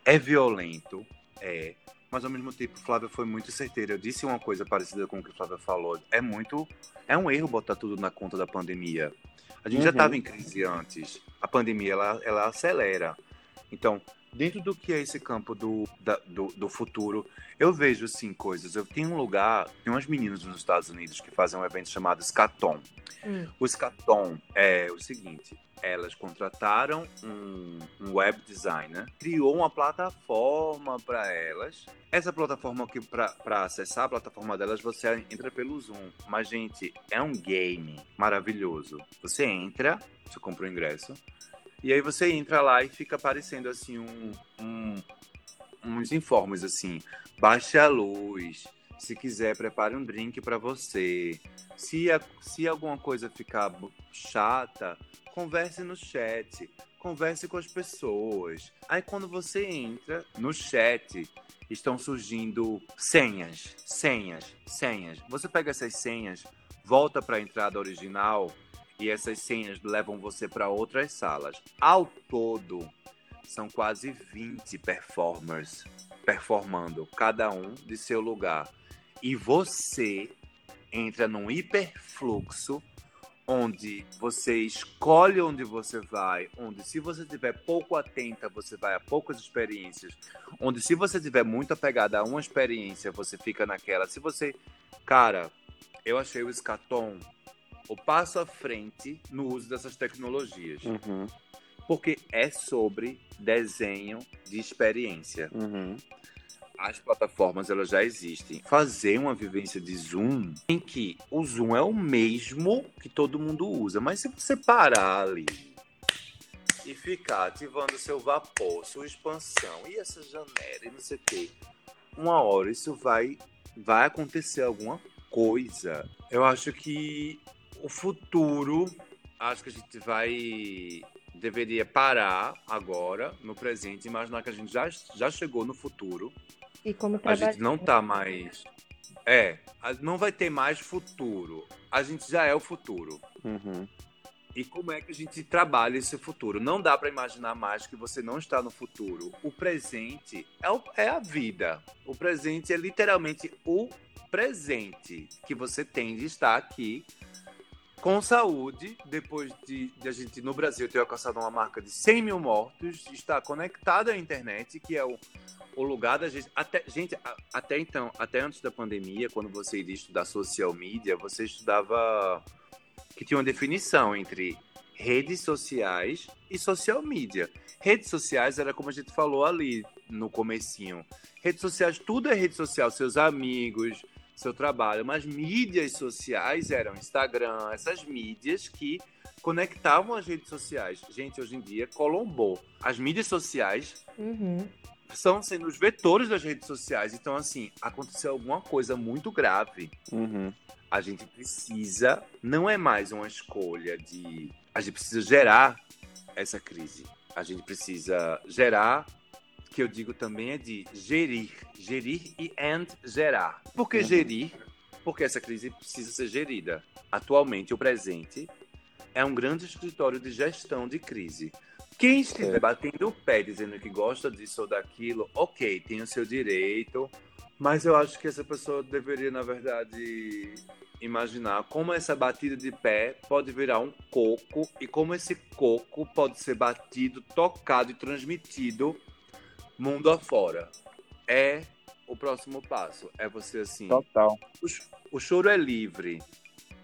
Speaker 5: É violento, é. Mas ao mesmo tempo, Flávia foi muito certeira. Eu disse uma coisa parecida com o que Flávia falou. É muito. É um erro botar tudo na conta da pandemia. A gente já
Speaker 4: Uhum.
Speaker 5: estava em crise antes. A pandemia, ela, ela acelera. Então, dentro do que é esse campo do, da- do, do futuro, eu vejo, assim, coisas. Eu tenho um lugar, tem umas meninas nos Estados Unidos que fazem um evento chamado Scaton.
Speaker 6: Hum.
Speaker 5: O Scaton é o seguinte, elas contrataram um, um web designer, criou uma plataforma para elas. Essa plataforma que para acessar a plataforma delas você entra pelo Zoom. Mas gente, é um game maravilhoso. Você entra, você compra o ingresso e aí você entra lá e fica aparecendo assim um, um uns informes assim, baixe a luz, se quiser prepare um drink para você. Se, a- se alguma coisa ficar chata, converse no chat, converse com as pessoas. Aí quando você entra no chat, estão surgindo senhas, senhas, senhas. Você pega essas senhas, volta para a entrada original e essas senhas levam você para outras salas. Ao todo, são quase 20 performers performando, cada um de seu lugar. E você entra num hiperfluxo onde você escolhe onde você vai, onde se você tiver pouco atenta, você vai a poucas experiências, onde se você tiver muito apegada a uma experiência, você fica naquela. Se você, cara, eu achei o Escaton o passo à frente no uso dessas tecnologias,
Speaker 4: Uhum,
Speaker 5: porque é sobre desenho de experiência
Speaker 4: uhum.
Speaker 5: as plataformas elas já existem. Fazer uma vivência de Zoom em que o Zoom é o mesmo que todo mundo usa, mas se você parar ali e ficar ativando seu vapor, sua expansão e essa janela e não sei o quê, uma hora isso vai vai acontecer alguma coisa. Eu acho que o futuro, acho que a gente vai deveria parar agora no presente, imaginar que a gente já, já chegou no futuro
Speaker 6: E como
Speaker 5: a gente não tá mais. É, não vai ter mais futuro. A gente já é o futuro.
Speaker 4: Uhum.
Speaker 5: E como é que a gente trabalha esse futuro? Não dá para imaginar mais que você não está no futuro. O presente é, o- é a vida. O presente é literalmente o presente que você tem de estar aqui com saúde, depois de, de a gente no Brasil ter alcançado uma marca de 100 mil mortos, estar conectado à internet, que é o, o lugar da gente. Até, gente, até então, até antes da pandemia, quando você iria estudar social media, você estudava que tinha uma definição entre redes sociais e social media. Redes sociais era como a gente falou ali no comecinho. Redes sociais, tudo é rede social, seus amigos, seu trabalho, mas mídias sociais eram Instagram, essas mídias que conectavam as redes sociais. Gente, hoje em dia colombou. As mídias sociais
Speaker 6: Uhum.
Speaker 5: são sendo os vetores das redes sociais. Então, assim, aconteceu alguma coisa muito grave
Speaker 4: Uhum.
Speaker 5: a gente precisa, não é mais uma escolha de. A gente precisa gerar essa crise. A gente precisa gerar, que eu digo também é de gerir. Gerir e and gerar. Por que
Speaker 4: Uhum.
Speaker 5: gerir? Porque essa crise precisa ser gerida. Atualmente, o presente é um grande escritório de gestão de crise. Quem estiver
Speaker 4: É.
Speaker 5: batendo o pé dizendo que gosta disso ou daquilo, ok, tem o seu direito, mas eu acho que essa pessoa deveria, na verdade, imaginar como essa batida de pé pode virar um coco e como esse coco pode ser batido, tocado e transmitido mundo afora. É o próximo passo. É você assim.
Speaker 4: Total.
Speaker 5: O, o choro é livre,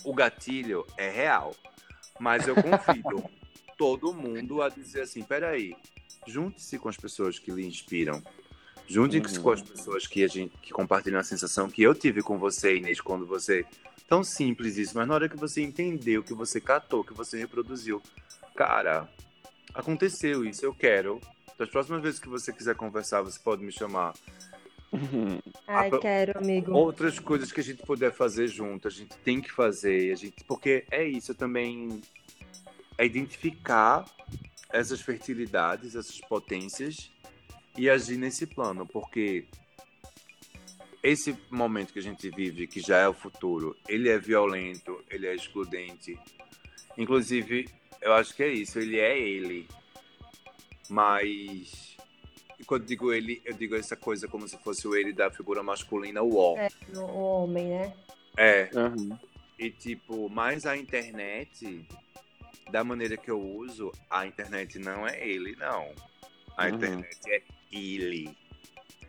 Speaker 5: o gatilho é real. Mas eu convido todo mundo a dizer assim: peraí, junte-se com as pessoas que lhe inspiram. Junte-se
Speaker 4: Uhum.
Speaker 5: com as pessoas que, a gente, que compartilham a sensação que eu tive com você, Inês, quando você. Tão simples isso, mas na hora que você entendeu, que você catou, que você reproduziu, cara, aconteceu isso, eu quero. Das próximas vezes que você quiser conversar, você pode me chamar.
Speaker 6: Ai,
Speaker 5: Ah,
Speaker 6: quero, amigo.
Speaker 5: outras coisas que a gente puder fazer junto, a gente tem que fazer, a gente, porque é isso também é identificar essas fertilidades, essas potências e agir nesse plano, porque esse momento que a gente vive, que já é o futuro, ele é violento, ele é excludente. Inclusive, eu acho que é isso, ele é ele. Mas quando digo ele, eu digo essa coisa como se fosse o ele da figura masculina, o ó.
Speaker 6: É, o homem, né?
Speaker 5: É.
Speaker 4: Uhum.
Speaker 5: E tipo, mas a internet, da maneira que eu uso, a internet não é ele, não. A
Speaker 4: Uhum.
Speaker 5: internet é ele.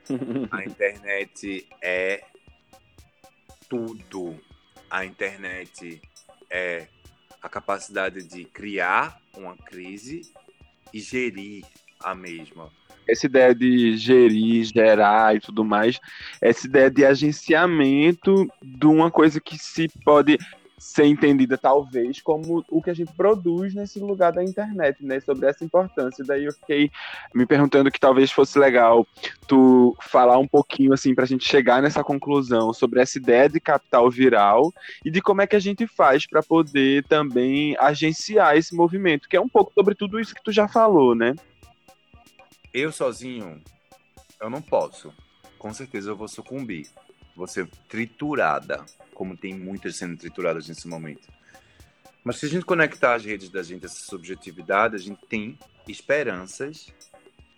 Speaker 5: A internet é tudo. A internet é a capacidade de criar uma crise e gerir a mesma.
Speaker 4: Essa ideia de gerir, gerar e tudo mais, essa ideia de agenciamento de uma coisa que se pode ser entendida talvez como o que a gente produz nesse lugar da internet, né? Sobre essa importância. Daí eu fiquei me perguntando que talvez fosse legal tu falar um pouquinho assim pra gente chegar nessa conclusão sobre essa ideia de capital viral e de como é que a gente faz para poder também agenciar esse movimento, que é um pouco sobre tudo isso que tu já falou, né?
Speaker 5: Eu sozinho, eu não posso. Com certeza eu vou sucumbir. Ser triturada, como tem muitas sendo trituradas nesse momento. Mas se a gente conectar as redes da gente, essa subjetividade, a gente tem esperanças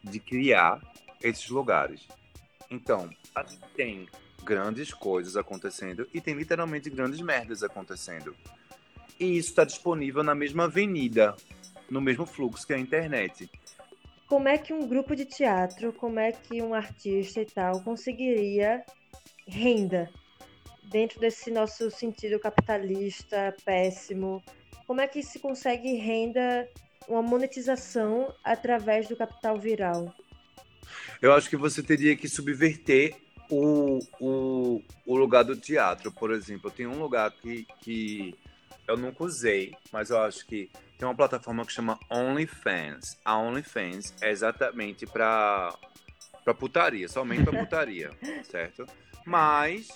Speaker 5: de criar esses lugares. Então, a gente tem grandes coisas acontecendo e tem literalmente grandes merdas acontecendo. E isso está disponível na mesma avenida, no mesmo fluxo que a internet.
Speaker 6: Como é que um grupo de teatro, como é que um artista e tal conseguiria renda dentro desse nosso sentido capitalista péssimo? Como é que se consegue renda, uma monetização através do capital viral?
Speaker 5: Eu acho que você teria que subverter o, o, o lugar do teatro, por exemplo. Tem um lugar que, que eu nunca usei, mas eu acho que tem uma plataforma que chama OnlyFans. A OnlyFans é exatamente para para putaria, somente para putaria, certo? Mas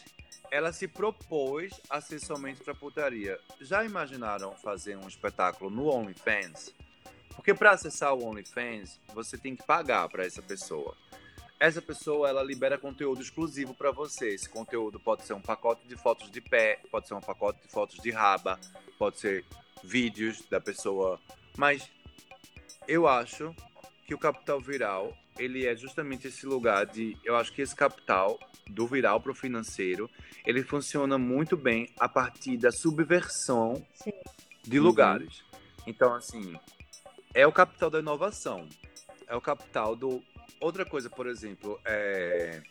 Speaker 5: ela se propôs a ser somente para putaria. Já imaginaram fazer um espetáculo no OnlyFans? Porque para acessar o OnlyFans, você tem que pagar para essa pessoa. Essa pessoa ela libera conteúdo exclusivo para você. Esse conteúdo pode ser um pacote de fotos de pé, pode ser um pacote de fotos de raba, pode ser vídeos da pessoa. Mas eu acho que o capital viral ele é justamente esse lugar de. Eu acho que esse capital do viral para o financeiro ele funciona muito bem a partir da subversão
Speaker 6: Sim.
Speaker 5: de
Speaker 4: Uhum.
Speaker 5: lugares. Então, assim, é o capital da inovação. É o capital do. Outra coisa, por exemplo, é.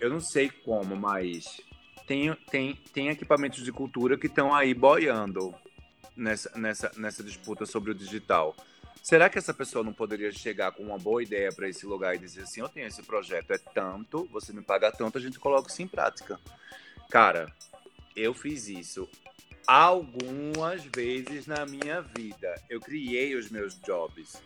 Speaker 5: Eu não sei como, mas tem, tem, tem equipamentos de cultura que estão aí boiando nessa, nessa, nessa disputa sobre o digital. Será que essa pessoa não poderia chegar com uma boa ideia para esse lugar e dizer assim: eu tenho esse projeto, é tanto, você me paga tanto, a gente coloca isso em prática? Cara, eu fiz isso algumas vezes na minha vida. Eu criei os meus jobs.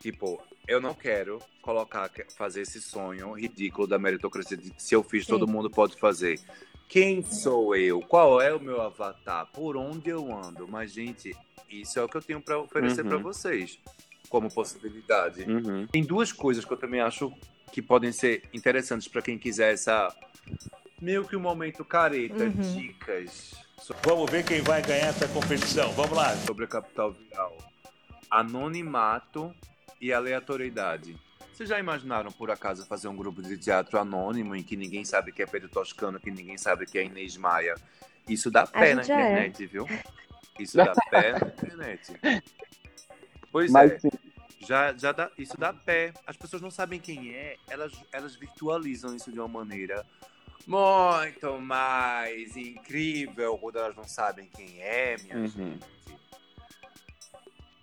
Speaker 5: Tipo, eu não quero colocar, fazer esse sonho ridículo da meritocracia de que se eu fiz, todo
Speaker 6: Sim.
Speaker 5: mundo pode fazer. Quem sou eu? Qual é o meu avatar? Por onde eu ando? Mas, gente, isso é o que eu tenho para oferecer
Speaker 4: Uhum.
Speaker 5: para vocês como possibilidade.
Speaker 4: Uhum.
Speaker 5: Tem duas coisas que eu também acho que podem ser interessantes para quem quiser essa meio que um momento careta,
Speaker 6: Uhum.
Speaker 5: dicas
Speaker 7: Vamos ver quem vai ganhar essa competição. Vamos lá.
Speaker 5: sobre a capital viral. Anonimato e aleatoriedade. Vocês já imaginaram, por acaso, fazer um grupo de teatro anônimo em que ninguém sabe que é Pedro Toscano, que ninguém sabe que é Inês Maia? Isso dá pé na
Speaker 6: é.
Speaker 5: internet, viu? Isso dá pé na internet. Pois
Speaker 4: Mas
Speaker 5: é.
Speaker 4: sim,
Speaker 5: já, já dá, isso dá pé. As pessoas não sabem quem é, elas, elas virtualizam isso de uma maneira muito mais incrível quando elas não sabem quem é, minha
Speaker 4: Uhum.
Speaker 5: gente.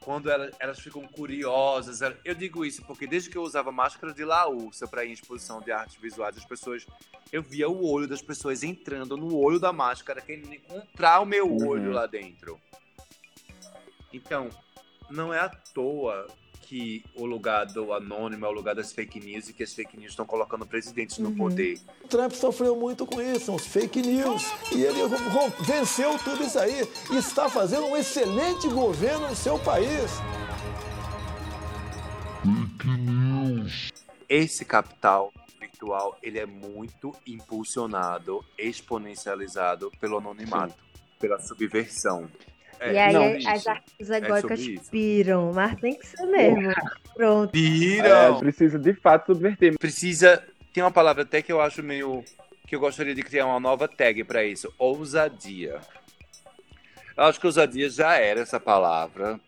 Speaker 5: Quando elas, elas ficam curiosas. Eu digo isso porque desde que eu usava máscara de laúça para ir em exposição de artes visuais, as pessoas. Eu via o olho das pessoas entrando no olho da máscara, querendo encontrar o meu
Speaker 4: Uhum.
Speaker 5: olho lá dentro. Então, não é à toa que o lugar do anônimo é o lugar das fake news e que as fake news estão colocando presidentes no
Speaker 6: Uhum.
Speaker 5: poder.
Speaker 8: O Trump sofreu muito com isso, são os fake news. E ele venceu tudo isso aí e está fazendo um excelente governo no seu país.
Speaker 5: esse capital virtual ele é muito impulsionado, exponencializado pelo anonimato, pela subversão. É,
Speaker 6: e aí
Speaker 5: não,
Speaker 6: as
Speaker 5: isso.
Speaker 6: artes egóicas
Speaker 5: sobre isso.
Speaker 6: piram, mas tem que ser mesmo. Pronto.
Speaker 5: Viram!
Speaker 4: É, precisa de fato subverter.
Speaker 5: Precisa. Tem uma palavra até que eu acho meio. que eu gostaria de criar uma nova tag pra isso: ousadia. Eu acho que ousadia já era essa palavra.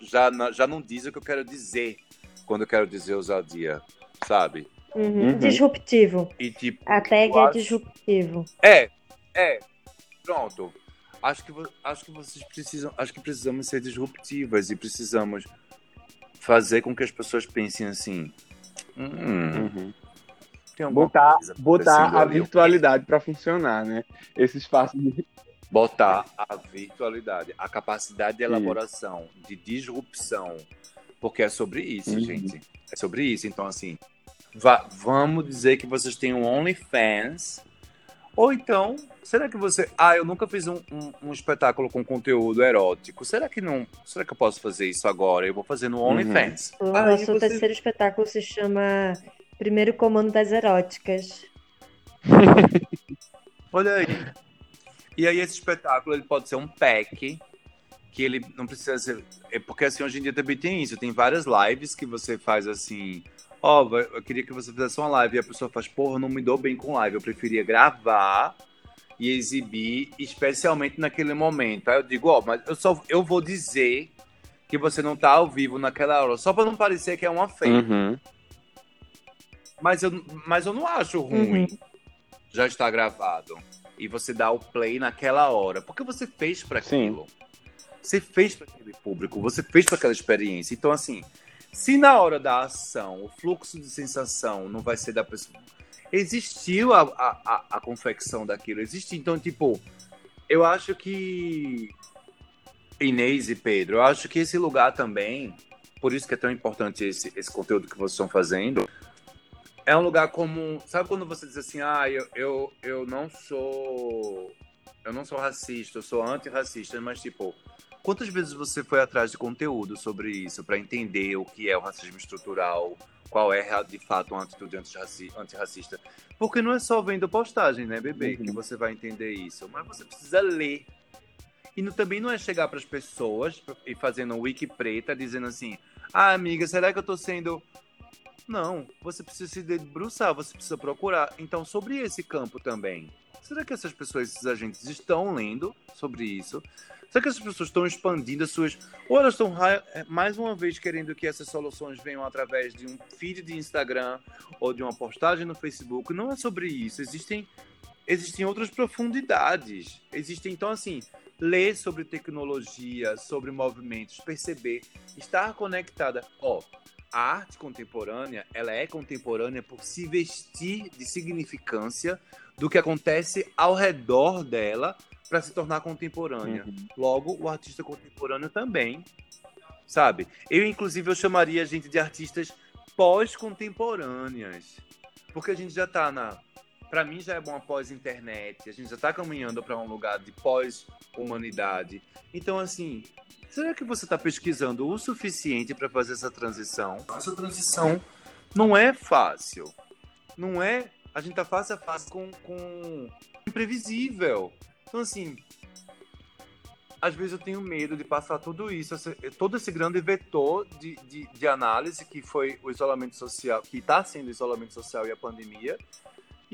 Speaker 5: Já, não- já não diz o que eu quero dizer quando eu quero dizer ousadia, sabe?
Speaker 6: Uhum.
Speaker 4: Uhum.
Speaker 6: Disruptivo.
Speaker 5: E tipo.
Speaker 6: A tag é
Speaker 5: acho-
Speaker 6: disruptivo.
Speaker 5: É, é. Pronto. Acho que, acho que vocês precisam. Acho que precisamos ser disruptivas e precisamos fazer com que as pessoas pensem assim. Hum,
Speaker 4: Uhum.
Speaker 5: tem
Speaker 4: Botar, botar a
Speaker 5: ali.
Speaker 4: virtualidade para funcionar, né? Esse espaço de
Speaker 5: Botar a virtualidade, a capacidade de
Speaker 4: Isso.
Speaker 5: elaboração, de disrupção. Porque é sobre isso,
Speaker 4: Uhum.
Speaker 5: gente. É sobre isso. Então, assim, va- vamos dizer que vocês têm um OnlyFans. Ou então, será que você. Ah, eu nunca fiz um, um- um espetáculo com conteúdo erótico. Será que não. Será que eu posso fazer isso agora? Eu vou fazer no OnlyFans.
Speaker 6: O
Speaker 5: Aí
Speaker 6: nosso
Speaker 5: você-
Speaker 6: terceiro espetáculo se chama Primeiro Comando das Eróticas.
Speaker 5: Olha aí. E aí esse espetáculo ele pode ser um pack que ele não precisa ser é porque assim hoje em dia também tem isso, tem várias lives que você faz assim, ó, vai- eu queria que você fizesse uma live e a pessoa faz, porra, não me dou bem com live, eu preferia gravar e exibir especialmente naquele momento. Aí eu digo, ó, mas eu só eu vou dizer que você não tá ao vivo naquela hora, só para não parecer que é uma fake.
Speaker 4: Uhum.
Speaker 5: Mas eu, mas eu não acho ruim. Já está gravado. E você dá o play naquela hora. Porque você fez para
Speaker 4: Sim.
Speaker 5: aquilo. Você fez para aquele público. Você fez para aquela experiência. Então, assim, se na hora da ação o fluxo de sensação não vai ser da pessoa. Existiu a, a, a, confecção daquilo. Existe. Então, tipo, eu acho que. Inês e Pedro, eu acho que esse lugar também. Por isso que é tão importante esse, esse conteúdo que vocês estão fazendo é um lugar comum. Sabe quando você diz assim, ah, eu, eu, eu não sou. Eu não sou racista, eu sou antirracista, mas tipo, quantas vezes você foi atrás de conteúdo sobre isso para entender o que é o racismo estrutural, qual é de fato uma atitude antirraci- antirracista? Porque não é só vendo postagem, né, bebê, que você vai entender isso, mas você precisa ler. E não- também não é chegar para as pessoas e fazendo um wiki preta dizendo assim: ah, amiga, será que eu tô sendo não, você precisa se debruçar, você precisa procurar. Então, sobre esse campo também, será que essas pessoas, esses agentes, estão lendo sobre isso? Será que essas pessoas estão expandindo as suas. Ou elas estão, eh, mais uma vez, querendo que essas soluções venham através de um feed de Instagram ou de uma postagem no Facebook? Não é sobre isso. Existem, existem outras profundidades. Existem, então, assim, ler sobre tecnologia, sobre movimentos, perceber, estar conectada. Ó, a arte contemporânea, ela é contemporânea por se vestir de significância do que acontece ao redor dela para se tornar contemporânea. Logo, o artista contemporâneo também, sabe? Eu, inclusive, eu chamaria a gente de artistas pós-contemporâneas. Porque a gente já tá na. Pra mim já é bom pós-internet, a gente já tá caminhando para um lugar de pós-humanidade. Então, assim, será que você tá pesquisando o suficiente para fazer essa transição? Essa transição não é fácil. Não é. A gente tá face a face com, com imprevisível. Então, assim, às vezes eu tenho medo de passar tudo isso, todo esse grande vetor de, de, de análise que foi o isolamento social, que está sendo o isolamento social e a pandemia,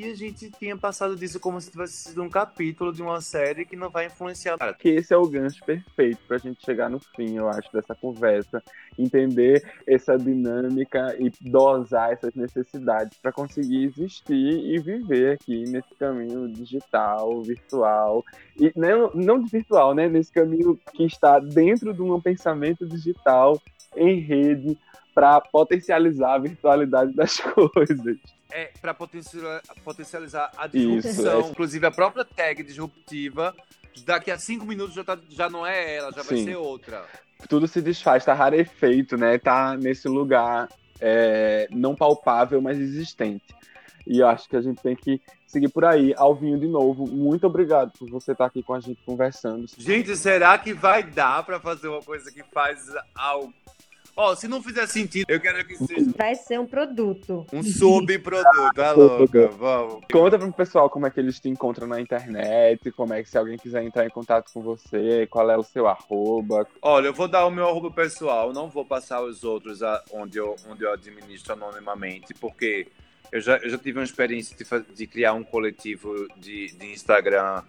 Speaker 5: e a gente tinha passado disso como se tivesse sido um capítulo de uma série que não vai influenciar nada.
Speaker 4: que esse é o gancho perfeito para a gente chegar no fim, eu acho, dessa conversa, entender essa dinâmica e dosar essas necessidades para conseguir existir e viver aqui nesse caminho digital, virtual e não, não virtual, né? Nesse caminho que está dentro de um pensamento digital em rede para potencializar a virtualidade das coisas.
Speaker 5: É para potencializar a
Speaker 4: Isso,
Speaker 5: disrupção,
Speaker 4: é.
Speaker 5: inclusive a própria tag disruptiva. Daqui a cinco minutos já, tá- já não é ela, já vai
Speaker 4: Sim.
Speaker 5: ser outra.
Speaker 4: tudo se desfaz, tá rarefeito, né? Tá nesse lugar é, não palpável, mas existente. E eu acho que a gente tem que seguir por aí. Alvinho, de novo, muito obrigado por você estar aqui com a gente conversando.
Speaker 5: Gente, será que vai dar para fazer uma coisa que faz al- Ó, se não fizer sentido, eu quero que seja
Speaker 6: Vai ser um produto.
Speaker 5: um subproduto. Tá louca? Vamos.
Speaker 4: Conta pro pessoal como é que eles te encontram na internet, como é que se alguém quiser entrar em contato com você, qual é o seu arroba.
Speaker 5: Olha, eu vou dar o meu arroba pessoal, não vou passar os outros a- onde, eu, onde eu administro anonimamente, porque eu já, eu já tive uma experiência de, de criar um coletivo de, de Instagram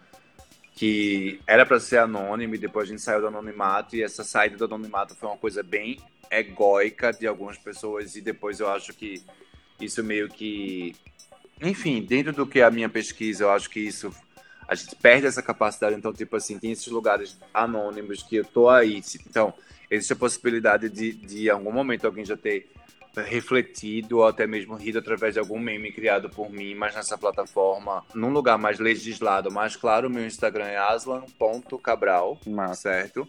Speaker 5: que era para ser anônimo e depois a gente saiu do anonimato e essa saída do anonimato foi uma coisa bem egóica de algumas pessoas e depois eu acho que isso meio que enfim, dentro do que é a minha pesquisa, eu acho que isso a gente perde essa capacidade, então tipo assim, tem esses lugares anônimos que eu tô aí, então existe a possibilidade de, de em algum momento alguém já ter refletido ou até mesmo rido através de algum meme criado por mim, mas nessa plataforma, num lugar mais legislado, mais claro, meu Instagram é aslan.cabral, certo?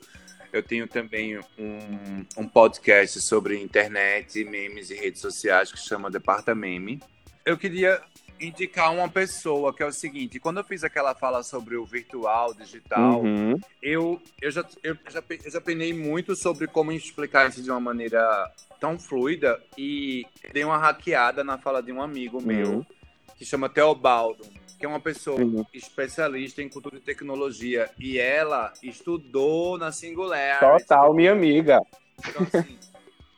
Speaker 5: Eu tenho também um, um podcast sobre internet, memes e redes sociais que chama Departameme. Eu queria indicar uma pessoa que é o seguinte, quando eu fiz aquela fala sobre o virtual, digital,
Speaker 4: Uhum.
Speaker 5: eu, eu, já, eu, já, eu já penei muito sobre como explicar isso de uma maneira tão fluida e dei uma hackeada na fala de um amigo meu
Speaker 4: Uhum.
Speaker 5: que chama Teobaldo, que é uma pessoa
Speaker 4: Uhum.
Speaker 5: especialista em cultura e tecnologia e ela estudou na Singular.
Speaker 4: Total, minha amiga.
Speaker 5: Então, assim,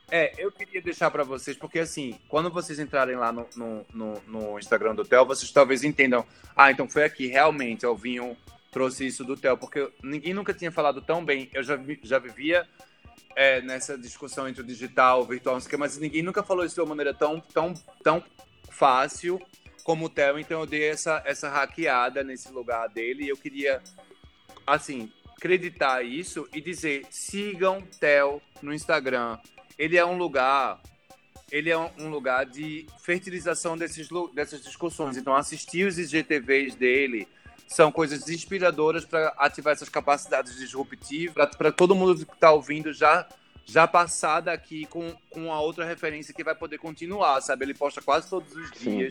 Speaker 5: é, eu queria deixar pra vocês, porque assim, quando vocês entrarem lá no, no, no- no Instagram do Theo, vocês talvez entendam, ah, então foi aqui, realmente, o Vinho trouxe isso do Theo, porque ninguém nunca tinha falado tão bem, eu já, já vivia é, nessa discussão entre o digital, o virtual, não sei o quê, mas ninguém nunca falou isso de uma maneira tão, tão, tão fácil como o Theo, então eu dei essa, essa hackeada nesse lugar dele e eu queria, assim, acreditar isso e dizer, sigam Theo no Instagram. Ele é um lugar, ele é um, lugar de fertilização desses, dessas discussões. Então, assistir os IGTVs dele são coisas inspiradoras para ativar essas capacidades disruptivas, para todo mundo que está ouvindo já já passar daqui com, com a outra referência que vai poder continuar, sabe? Ele posta quase todos os
Speaker 4: Sim.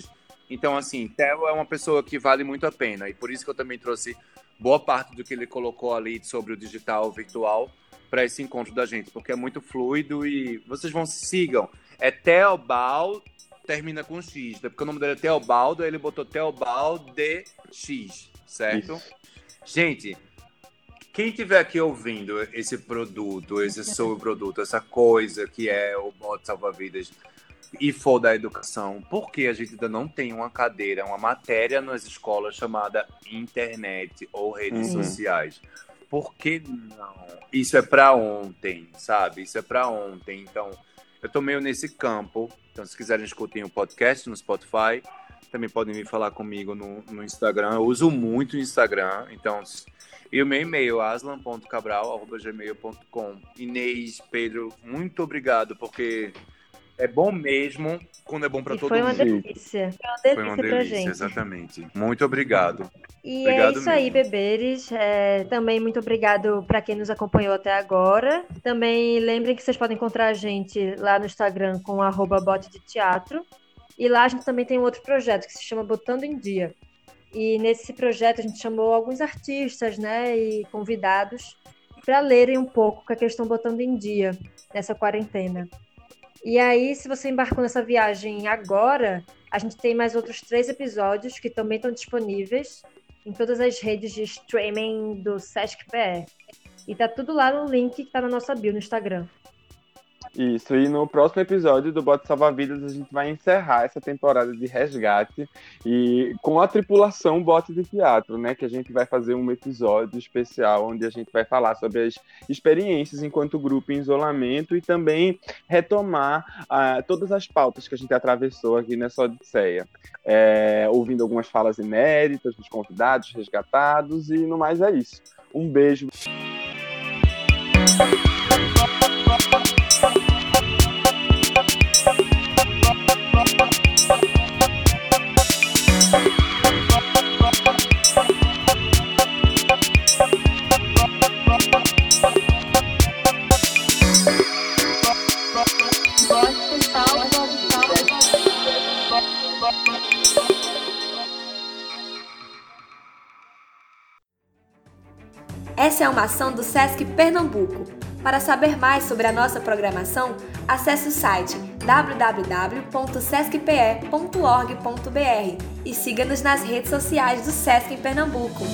Speaker 5: Então, assim, Theo é uma pessoa que vale muito a pena. E por isso que eu também trouxe boa parte do que ele colocou ali sobre o digital virtual para esse encontro da gente, porque é muito fluido e vocês vão sigam. É Teobal, termina com X, né? porque o nome dele é Teobaldo, aí ele botou Teobaldo X, certo?
Speaker 4: Isso.
Speaker 5: Gente, quem tiver aqui ouvindo esse produto, esse subproduto, essa coisa que é o bot salva-vidas e for da educação, por que a gente ainda não tem uma cadeira, uma matéria nas escolas chamada internet ou redes
Speaker 4: Uhum.
Speaker 5: sociais? Por que não? Isso é para ontem, sabe? Isso é para ontem. Então, eu tô meio nesse campo. Então, se quiserem escutar o podcast no Spotify, também podem vir falar comigo no, no Instagram. Eu uso muito o Instagram, então. E o meu e-mail, aslan.cabral.gmail.com. Inês, Pedro, muito obrigado, porque é bom mesmo quando é bom para todo
Speaker 6: foi uma
Speaker 5: mundo.
Speaker 6: delícia. Foi uma delícia
Speaker 5: Foi uma
Speaker 6: pra
Speaker 5: delícia,
Speaker 6: gente.
Speaker 5: exatamente. Muito obrigado.
Speaker 6: E
Speaker 5: Obrigado
Speaker 6: é isso aí,
Speaker 5: mesmo.
Speaker 6: beberes. É, também muito obrigado para quem nos acompanhou até agora. Também lembrem que vocês podem encontrar a gente lá no Instagram com arroba bote de teatro. E lá a gente também tem um outro projeto que se chama Botando em Dia. E nesse projeto a gente chamou alguns artistas, né, e convidados para lerem um pouco o que é que eles estão botando em dia nessa quarentena. E aí, se você embarcou nessa viagem agora, a gente tem mais outros três episódios que também estão disponíveis em todas as redes de streaming do Sesc PE. E tá tudo lá no link que tá na nossa bio no Instagram.
Speaker 4: Isso, e no próximo episódio do Bote Salva-Vidas a gente vai encerrar essa temporada de resgate e com a tripulação Bote de Teatro, né? Que a gente vai fazer um episódio especial onde a gente vai falar sobre as experiências enquanto grupo em isolamento e também retomar ah, todas as pautas que a gente atravessou aqui nessa Odisseia. É, ouvindo algumas falas inéditas dos convidados, resgatados e no mais é isso. Um beijo.
Speaker 1: Essa é uma ação do SESC Pernambuco. Para saber mais sobre a nossa programação, acesse o site www.sescpe.org.br e siga-nos nas redes sociais do Sesc Pernambuco.